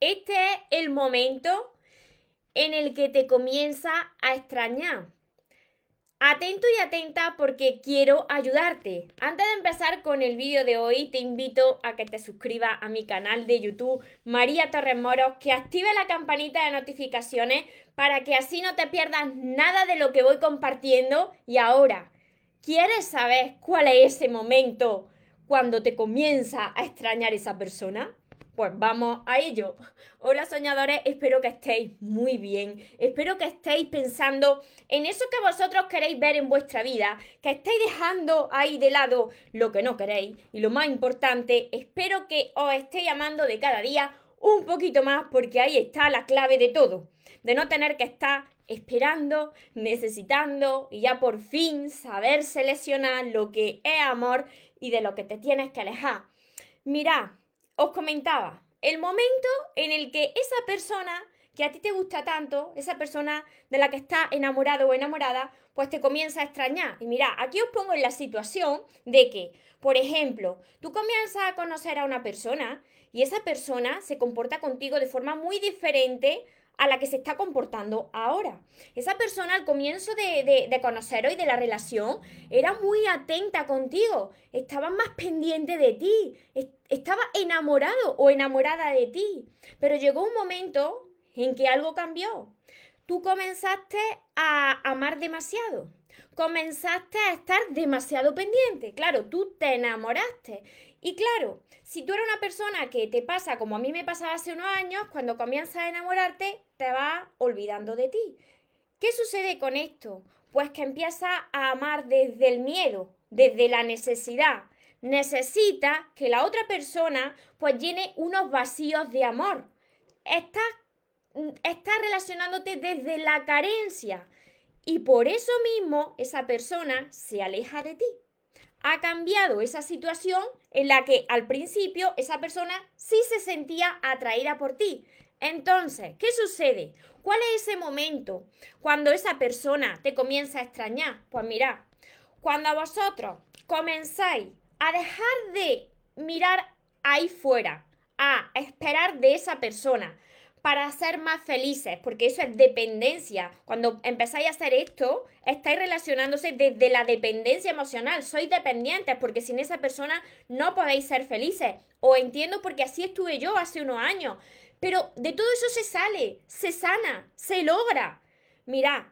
Este es el momento en el que te comienza a extrañar. Atento y atenta porque quiero ayudarte. Antes de empezar con el vídeo de hoy, te invito a que te suscribas a mi canal de YouTube María Torres Moros, que active la campanita de notificaciones para que así no te pierdas nada de lo que voy compartiendo. Y ahora, ¿quieres saber cuál es ese momento cuando te comienza a extrañar esa persona? Pues vamos a ello. Hola soñadores, espero que estéis muy bien. Espero que estéis pensando en eso que vosotros queréis ver en vuestra vida, que estéis dejando ahí de lado lo que no queréis. Y lo más importante, espero que os estéis amando de cada día un poquito más porque ahí está la clave de todo. De no tener que estar esperando, necesitando y ya por fin saber seleccionar lo que es amor y de lo que te tienes que alejar. Mirad, os comentaba, el momento en el que esa persona que a ti te gusta tanto, esa persona de la que estás enamorado o enamorada, pues te comienza a extrañar. Y mira, aquí os pongo en la situación de que, por ejemplo, tú comienzas a conocer a una persona y esa persona se comporta contigo de forma muy diferente a la que se está comportando ahora. Esa persona al comienzo de, de, conoceros y de la relación era muy atenta contigo, estaba más pendiente de ti, estaba enamorado o enamorada de ti. Pero llegó un momento en que algo cambió. Tú comenzaste a amar demasiado, comenzaste a estar demasiado pendiente. Claro, tú te enamoraste y claro, si tú eres una persona que te pasa como a mí me pasaba hace unos años, cuando comienzas a enamorarte, te vas olvidando de ti. ¿Qué sucede con esto? Pues que empiezas a amar desde el miedo, desde la necesidad. Necesita que la otra persona pues llene unos vacíos de amor. Estás, estás relacionándote desde la carencia y por eso mismo esa persona se aleja de ti ha cambiado esa situación en la que al principio esa persona sí se sentía atraída por ti. Entonces, ¿qué sucede? ¿Cuál es ese momento cuando esa persona te comienza a extrañar? Pues mira, cuando vosotros comenzáis a dejar de mirar ahí fuera, a esperar de esa persona, para ser más felices, porque eso es dependencia. Cuando empezáis a hacer esto, estáis relacionándose desde la dependencia emocional. Sois dependientes porque sin esa persona no podéis ser felices. O entiendo porque así estuve yo hace unos años. Pero de todo eso se sale, se sana, se logra. Mirad,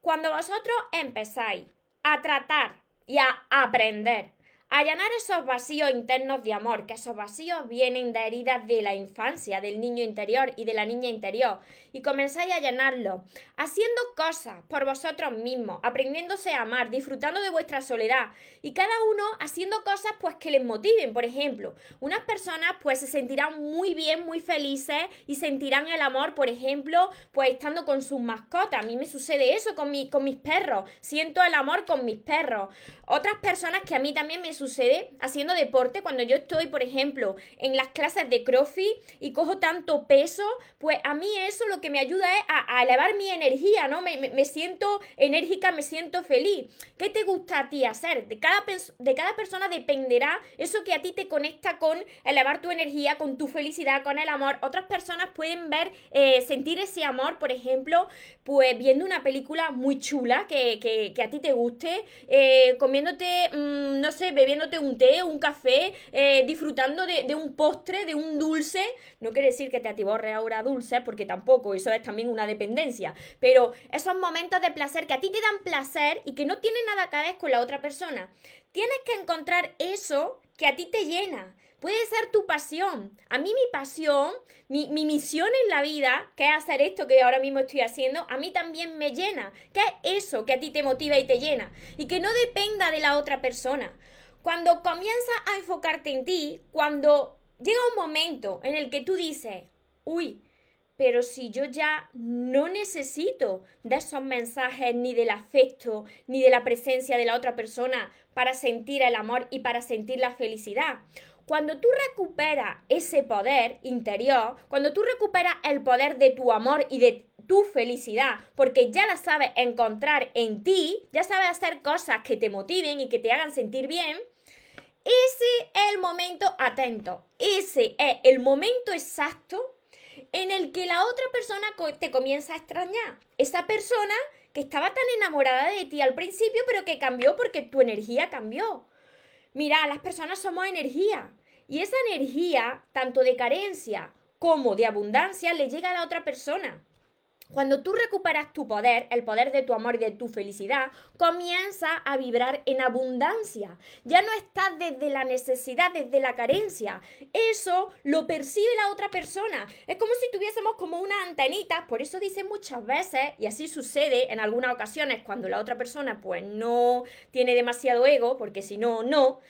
cuando vosotros empezáis a tratar y a aprender Allanar esos vacíos internos de amor, que esos vacíos vienen de heridas de la infancia, del niño interior y de la niña interior, y comenzáis a llenarlos, haciendo cosas por vosotros mismos, aprendiéndose a amar, disfrutando de vuestra soledad, y cada uno haciendo cosas pues que les motiven. Por ejemplo, unas personas pues se sentirán muy bien, muy felices y sentirán el amor, por ejemplo, pues estando con sus mascotas. A mí me sucede eso con, mi, con mis perros, siento el amor con mis perros. Otras personas que a mí también me sucede haciendo deporte, cuando yo estoy, por ejemplo, en las clases de CrossFit y cojo tanto peso, pues a mí eso lo que me ayuda es a, elevar mi energía, ¿no? Me, me, siento enérgica, me siento feliz. ¿Qué te gusta a ti hacer? De cada, de cada persona dependerá eso que a ti te conecta con elevar tu energía, con tu felicidad, con el amor. Otras personas pueden ver, eh, sentir ese amor, por ejemplo, pues viendo una película muy chula que, que, que a ti te guste, eh, comiéndote, mmm, no sé, bebiéndote un té, un café, eh, disfrutando de, un postre, de un dulce. No quiere decir que te atiborre ahora dulce, porque tampoco, eso es también una dependencia. Pero esos momentos de placer que a ti te dan placer y que no tienen nada que ver con la otra persona. Tienes que encontrar eso que a ti te llena. Puede ser tu pasión. A mí mi pasión, mi, mi, misión en la vida, que es hacer esto que ahora mismo estoy haciendo, a mí también me llena. ¿Qué es eso que a ti te motiva y te llena? Y que no dependa de la otra persona. Cuando comienzas a enfocarte en ti, cuando llega un momento en el que tú dices, uy, pero si yo ya no necesito de esos mensajes, ni del afecto, ni de la presencia de la otra persona para sentir el amor y para sentir la felicidad. Cuando tú recuperas ese poder interior, cuando tú recuperas el poder de tu amor y de tu felicidad, porque ya la sabes encontrar en ti, ya sabes hacer cosas que te motiven y que te hagan sentir bien, ese es el momento atento, ese es el momento exacto en el que la otra persona te comienza a extrañar. Esa persona que estaba tan enamorada de ti al principio, pero que cambió porque tu energía cambió. Mira, las personas somos energía. Y esa energía, tanto de carencia como de abundancia, le llega a la otra persona. Cuando tú recuperas tu poder, el poder de tu amor y de tu felicidad, comienza a vibrar en abundancia. Ya no estás desde la necesidad, desde la carencia. Eso lo percibe la otra persona. Es como si tuviésemos como una antenita, por eso dicen muchas veces, y así sucede en algunas ocasiones cuando la otra persona pues no tiene demasiado ego, porque si no, no.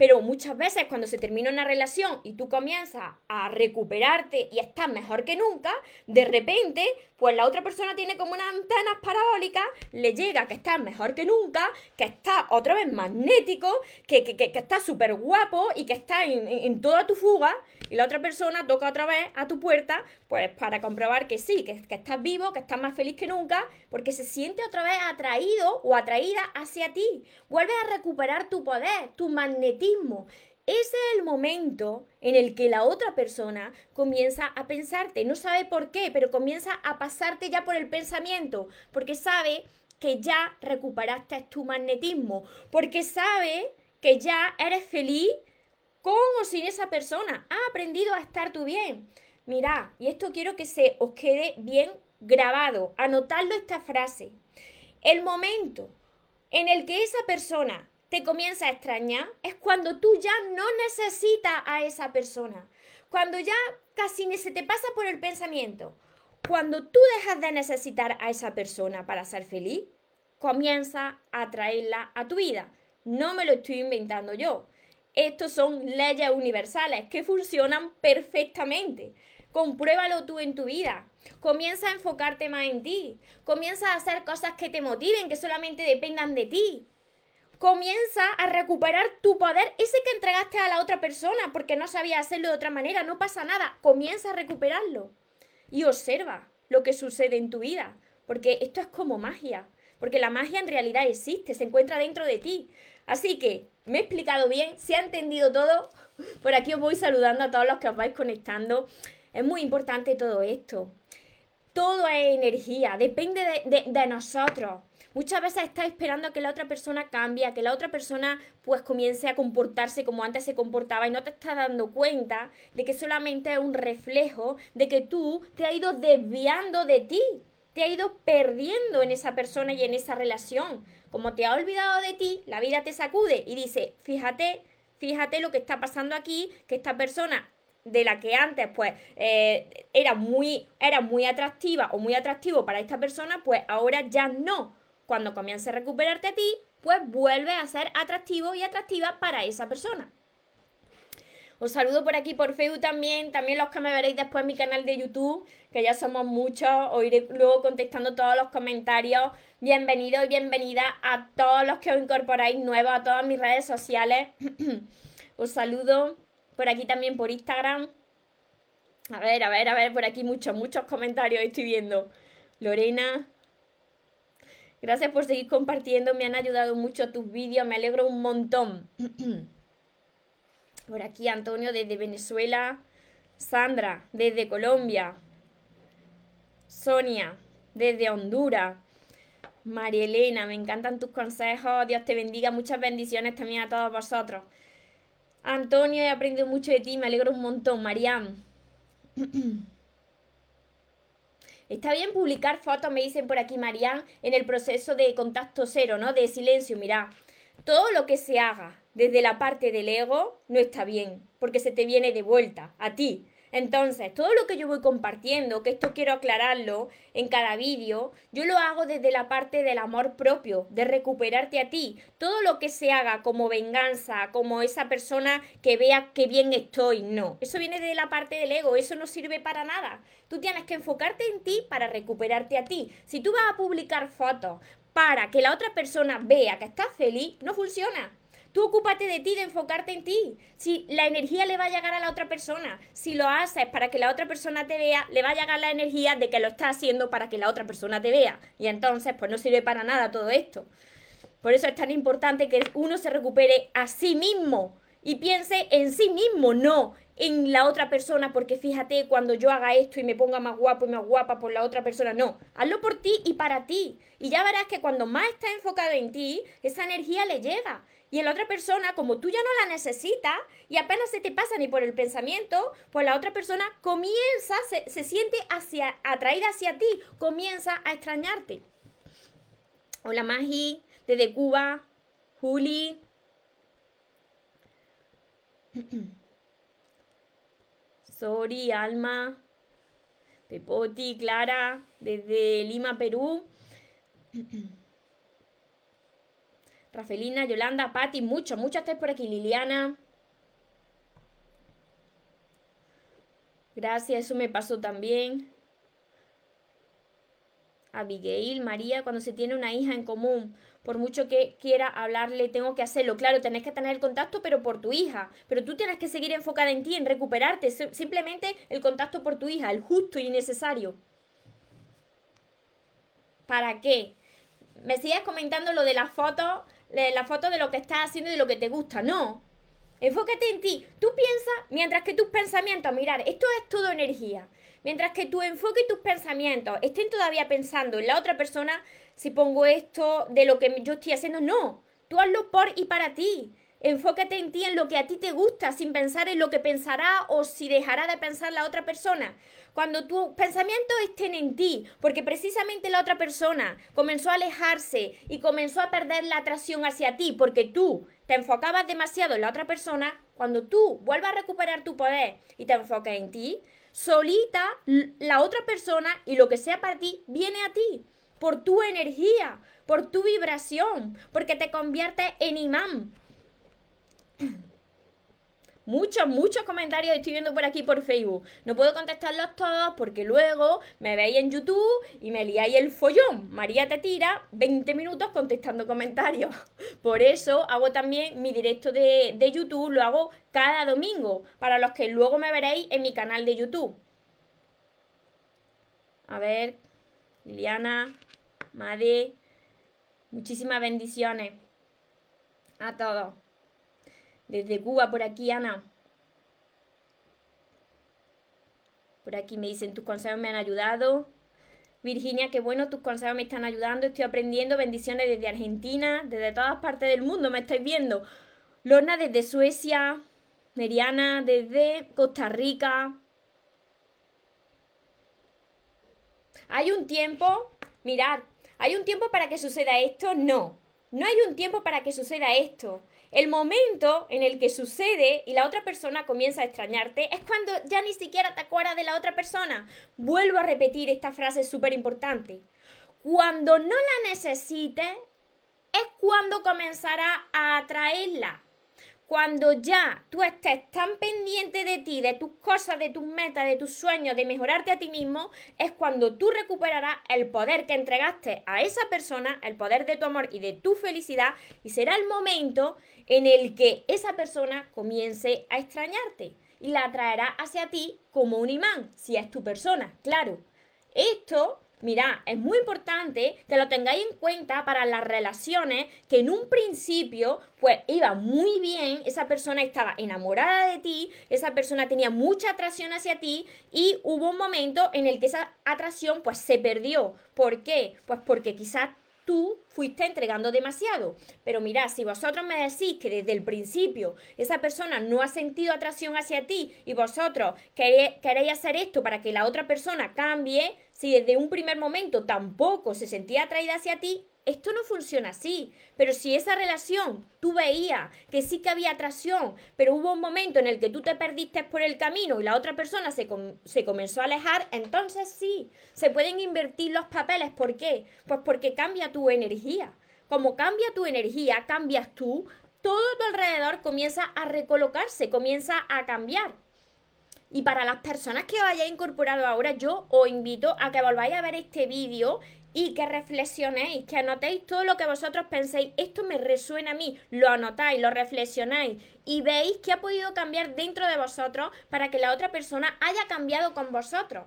Pero muchas veces cuando se termina una relación y tú comienzas a recuperarte y estás mejor que nunca, de repente, pues la otra persona tiene como unas antenas parabólicas, le llega que estás mejor que nunca, que está otra vez magnético, que, que, que, está súper guapo y que está en, toda tu fuga, y la otra persona toca otra vez a tu puerta, pues para comprobar que sí, que, que estás vivo, que estás más feliz que nunca, porque se siente otra vez atraído o atraída hacia ti. Vuelves a recuperar tu poder, tu magnetismo ese es el momento en el que la otra persona comienza a pensarte, no sabe por qué, pero comienza a pasarte ya por el pensamiento, porque sabe que ya recuperaste tu magnetismo, porque sabe que ya eres feliz con o sin esa persona, ha aprendido a estar tú bien. Mira, y esto quiero que se os quede bien grabado, anotadlo esta frase. El momento en el que esa persona te comienza a extrañar es cuando tú ya no necesitas a esa persona. Cuando ya casi ni se te pasa por el pensamiento. Cuando tú dejas de necesitar a esa persona para ser feliz, comienza a traerla a tu vida. No me lo estoy inventando yo. Estos son leyes universales que funcionan perfectamente. Compruébalo tú en tu vida. Comienza a enfocarte más en ti. Comienza a hacer cosas que te motiven, que solamente dependan de ti comienza a recuperar tu poder, ese que entregaste a la otra persona porque no sabía hacerlo de otra manera, no pasa nada, comienza a recuperarlo y observa lo que sucede en tu vida, porque esto es como magia, porque la magia en realidad existe, se encuentra dentro de ti. Así que, me he explicado bien, se ha entendido todo, por aquí os voy saludando a todos los que os vais conectando. Es muy importante todo esto. Todo es energía, depende de, de nosotros. Muchas veces estás esperando a que la otra persona cambie, a que la otra persona pues comience a comportarse como antes se comportaba y no te estás dando cuenta de que solamente es un reflejo de que tú te has ido desviando de ti, te has ido perdiendo en esa persona y en esa relación. Como te ha olvidado de ti, la vida te sacude y dice, fíjate, fíjate lo que está pasando aquí, que esta persona de la que antes pues eh, era muy era muy atractiva o muy atractivo para esta persona pues ahora ya no cuando comience a recuperarte a ti, pues vuelve a ser atractivo y atractiva para esa persona. Os saludo por aquí por Facebook también, también los que me veréis después en mi canal de YouTube, que ya somos muchos, os iré luego contestando todos los comentarios. Bienvenido y bienvenida a todos los que os incorporáis nuevos a todas mis redes sociales. os saludo por aquí también por Instagram. A ver, a ver, a ver, por aquí muchos, muchos comentarios estoy viendo. Lorena, Gracias por seguir compartiendo, me han ayudado mucho tus vídeos, me alegro un montón. Por aquí Antonio desde Venezuela, Sandra desde Colombia, Sonia desde Honduras, María Elena, me encantan tus consejos, Dios te bendiga, muchas bendiciones también a todos vosotros. Antonio, he aprendido mucho de ti, me alegro un montón, Mariam. Está bien publicar fotos, me dicen por aquí Marian, en el proceso de contacto cero, ¿no? De silencio, mira. Todo lo que se haga desde la parte del ego no está bien, porque se te viene de vuelta a ti. Entonces, todo lo que yo voy compartiendo, que esto quiero aclararlo en cada vídeo, yo lo hago desde la parte del amor propio, de recuperarte a ti. Todo lo que se haga como venganza, como esa persona que vea que bien estoy, no. Eso viene de la parte del ego, eso no sirve para nada. Tú tienes que enfocarte en ti para recuperarte a ti. Si tú vas a publicar fotos para que la otra persona vea que estás feliz, no funciona. Tú ocúpate de ti, de enfocarte en ti. Si la energía le va a llegar a la otra persona, si lo haces para que la otra persona te vea, le va a llegar la energía de que lo estás haciendo para que la otra persona te vea. Y entonces, pues no sirve para nada todo esto. Por eso es tan importante que uno se recupere a sí mismo y piense en sí mismo, no en la otra persona porque fíjate cuando yo haga esto y me ponga más guapo y más guapa por la otra persona. No, hazlo por ti y para ti. Y ya verás que cuando más está enfocado en ti, esa energía le llega. Y en la otra persona, como tú ya no la necesitas y apenas se te pasa ni por el pensamiento, pues la otra persona comienza, se, se siente hacia, atraída hacia ti, comienza a extrañarte. Hola Magi, desde Cuba, Juli. Sori, Alma, Pepoti, Clara, desde Lima, Perú. Rafelina, Yolanda, Patti, muchos, muchas estáis por aquí. Liliana. Gracias, eso me pasó también. Abigail, María, cuando se tiene una hija en común, por mucho que quiera hablarle, tengo que hacerlo. Claro, tenés que tener el contacto, pero por tu hija. Pero tú tienes que seguir enfocada en ti, en recuperarte. Simplemente el contacto por tu hija, el justo y necesario. ¿Para qué? Me sigues comentando lo de la foto, la foto de lo que estás haciendo y de lo que te gusta. No. Enfócate en ti. Tú piensas, mientras que tus pensamientos, mirar, esto es todo energía. Mientras que tu enfoque y tus pensamientos estén todavía pensando en la otra persona, si pongo esto de lo que yo estoy haciendo, no. Tú hazlo por y para ti. Enfócate en ti, en lo que a ti te gusta, sin pensar en lo que pensará o si dejará de pensar la otra persona. Cuando tus pensamientos estén en ti, porque precisamente la otra persona comenzó a alejarse y comenzó a perder la atracción hacia ti, porque tú te enfocabas demasiado en la otra persona, cuando tú vuelvas a recuperar tu poder y te enfocas en ti, solita la otra persona y lo que sea para ti viene a ti por tu energía, por tu vibración, porque te convierte en imán. Muchos, muchos comentarios estoy viendo por aquí por Facebook. No puedo contestarlos todos porque luego me veis en YouTube y me liáis el follón. María te tira 20 minutos contestando comentarios. Por eso hago también mi directo de, de YouTube, lo hago cada domingo, para los que luego me veréis en mi canal de YouTube. A ver, Liliana, Madre, muchísimas bendiciones a todos. Desde Cuba, por aquí, Ana. Por aquí me dicen, tus consejos me han ayudado. Virginia, qué bueno, tus consejos me están ayudando. Estoy aprendiendo. Bendiciones desde Argentina, desde todas partes del mundo, me estáis viendo. Lorna desde Suecia. Meriana desde Costa Rica. Hay un tiempo, mirad, ¿hay un tiempo para que suceda esto? No. No hay un tiempo para que suceda esto. El momento en el que sucede y la otra persona comienza a extrañarte es cuando ya ni siquiera te acuerdas de la otra persona. Vuelvo a repetir esta frase súper importante. Cuando no la necesites es cuando comenzará a atraerla cuando ya tú estés tan pendiente de ti, de tus cosas, de tus metas, de tus sueños, de mejorarte a ti mismo, es cuando tú recuperarás el poder que entregaste a esa persona, el poder de tu amor y de tu felicidad, y será el momento en el que esa persona comience a extrañarte y la atraerá hacia ti como un imán, si es tu persona, claro. Esto Mira, es muy importante que lo tengáis en cuenta para las relaciones que en un principio pues iba muy bien, esa persona estaba enamorada de ti, esa persona tenía mucha atracción hacia ti y hubo un momento en el que esa atracción pues se perdió. ¿Por qué? Pues porque quizás tú fuiste entregando demasiado. Pero mirad, si vosotros me decís que desde el principio esa persona no ha sentido atracción hacia ti y vosotros queréis hacer esto para que la otra persona cambie, si desde un primer momento tampoco se sentía atraída hacia ti, esto no funciona así. Pero si esa relación tú veías que sí que había atracción, pero hubo un momento en el que tú te perdiste por el camino y la otra persona se, se comenzó a alejar, entonces sí, se pueden invertir los papeles. ¿Por qué? Pues porque cambia tu energía. Como cambia tu energía, cambias tú, todo tu alrededor comienza a recolocarse, comienza a cambiar. Y para las personas que os hayáis incorporado ahora, yo os invito a que volváis a ver este vídeo y que reflexionéis, que anotéis todo lo que vosotros penséis. Esto me resuena a mí. Lo anotáis, lo reflexionáis y veis qué ha podido cambiar dentro de vosotros para que la otra persona haya cambiado con vosotros.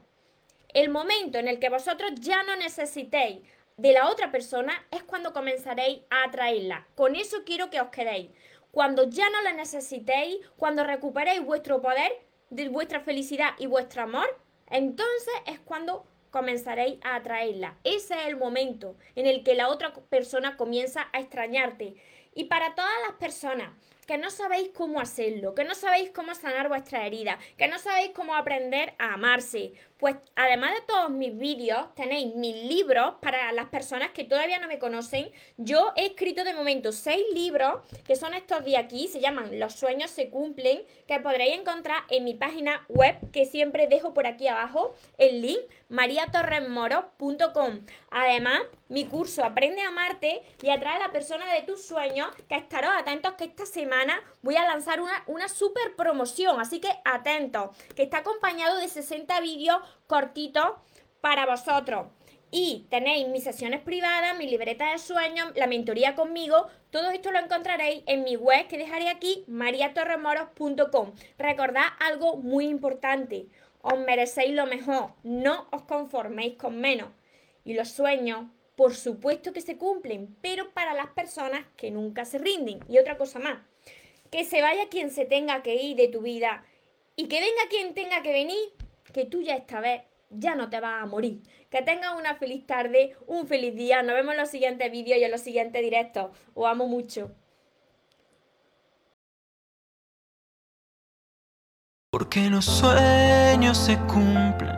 El momento en el que vosotros ya no necesitéis de la otra persona es cuando comenzaréis a atraerla. Con eso quiero que os quedéis. Cuando ya no la necesitéis, cuando recuperéis vuestro poder, de vuestra felicidad y vuestro amor, entonces es cuando comenzaréis a atraerla. Ese es el momento en el que la otra persona comienza a extrañarte. Y para todas las personas que no sabéis cómo hacerlo, que no sabéis cómo sanar vuestra herida, que no sabéis cómo aprender a amarse. Pues además de todos mis vídeos, tenéis mis libros para las personas que todavía no me conocen. Yo he escrito de momento seis libros, que son estos de aquí, se llaman Los sueños se cumplen, que podréis encontrar en mi página web, que siempre dejo por aquí abajo el link, mariatorresmoro.com. Además, mi curso Aprende a amarte y atrae a la persona de tus sueños, que estaros atentos que esta semana voy a lanzar una, una super promoción, así que atentos, que está acompañado de 60 vídeos cortitos para vosotros. Y tenéis mis sesiones privadas, mi libreta de sueños, la mentoría conmigo. Todo esto lo encontraréis en mi web que dejaré aquí, mariatorremoros.com. Recordad algo muy importante. Os merecéis lo mejor. No os conforméis con menos. Y los sueños, por supuesto que se cumplen, pero para las personas que nunca se rinden. Y otra cosa más. Que se vaya quien se tenga que ir de tu vida. Y que venga quien tenga que venir. Que tú ya esta vez ya no te vas a morir. Que tengas una feliz tarde, un feliz día. Nos vemos en los siguientes vídeos y en los siguientes directos. Os amo mucho. Porque los sueños se cumplen,